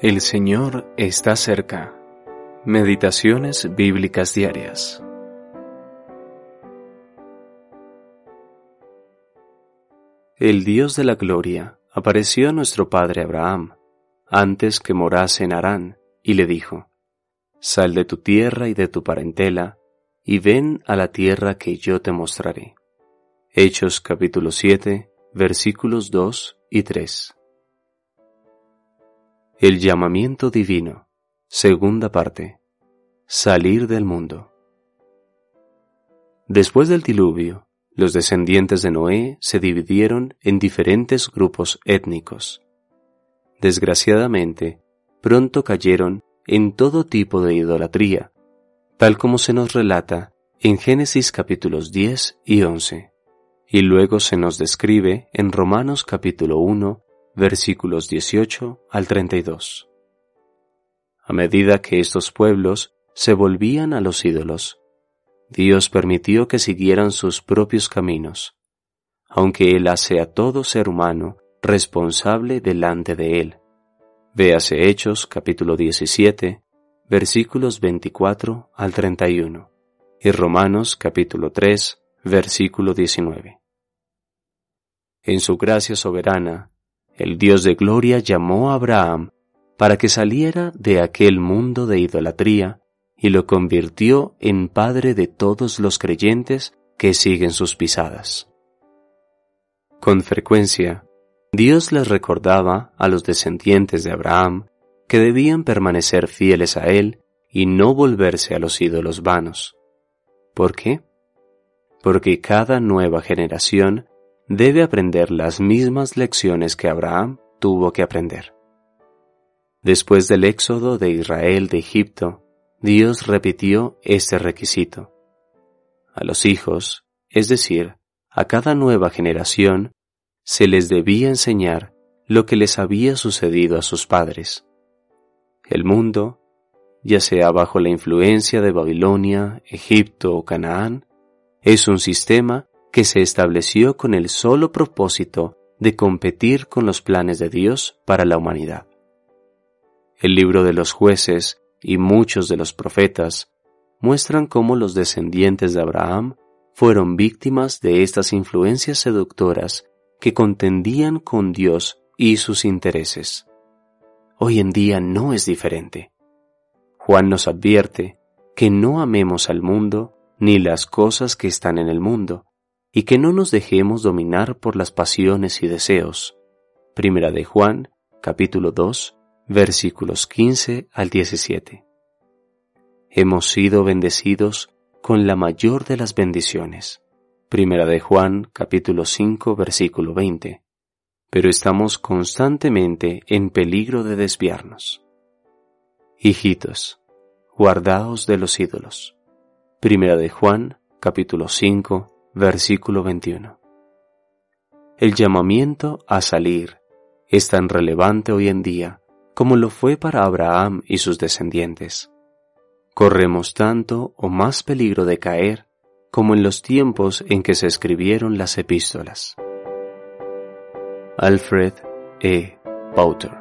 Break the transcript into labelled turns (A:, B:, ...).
A: El Señor está cerca. Meditaciones bíblicas diarias. El Dios de la gloria apareció a nuestro padre Abraham antes que morase en Harán y le dijo, Sal de tu tierra y de tu parentela y ven a la tierra que yo te mostraré. Hechos capítulo 7 versículos 2 y 3. El llamamiento divino. Segunda parte. Salir del mundo. Después del diluvio, los descendientes de Noé se dividieron en diferentes grupos étnicos. Desgraciadamente, pronto cayeron en todo tipo de idolatría, tal como se nos relata en Génesis capítulos 10 y 11, y luego se nos describe en Romanos capítulo 1 versículos 18 al 32. A medida que estos pueblos se volvían a los ídolos, Dios permitió que siguieran sus propios caminos, aunque Él hace a todo ser humano responsable delante de Él. Véase Hechos capítulo 17, versículos 24 al 31, y Romanos capítulo 3, versículo 19. En su gracia soberana, el Dios de gloria llamó a Abraham para que saliera de aquel mundo de idolatría y lo convirtió en padre de todos los creyentes que siguen sus pisadas. Con frecuencia, Dios les recordaba a los descendientes de Abraham que debían permanecer fieles a Él y no volverse a los ídolos vanos. ¿Por qué? Porque cada nueva generación debe aprender las mismas lecciones que Abraham tuvo que aprender. Después del éxodo de Israel de Egipto, Dios repitió este requisito. A los hijos, es decir, a cada nueva generación, se les debía enseñar lo que les había sucedido a sus padres. El mundo, ya sea bajo la influencia de Babilonia, Egipto o Canaán, es un sistema que se estableció con el solo propósito de competir con los planes de Dios para la humanidad. El libro de los jueces y muchos de los profetas muestran cómo los descendientes de Abraham fueron víctimas de estas influencias seductoras que contendían con Dios y sus intereses. Hoy en día no es diferente. Juan nos advierte que no amemos al mundo ni las cosas que están en el mundo, y que no nos dejemos dominar por las pasiones y deseos. Primera de Juan, capítulo 2, versículos 15 al 17. Hemos sido bendecidos con la mayor de las bendiciones. Primera de Juan, capítulo 5, versículo 20. Pero estamos constantemente en peligro de desviarnos. Hijitos, guardaos de los ídolos. Primera de Juan, capítulo 5, versículo 21. El llamamiento a salir es tan relevante hoy en día como lo fue para Abraham y sus descendientes. Corremos tanto o más peligro de caer como en los tiempos en que se escribieron las epístolas. Alfred E. Pauter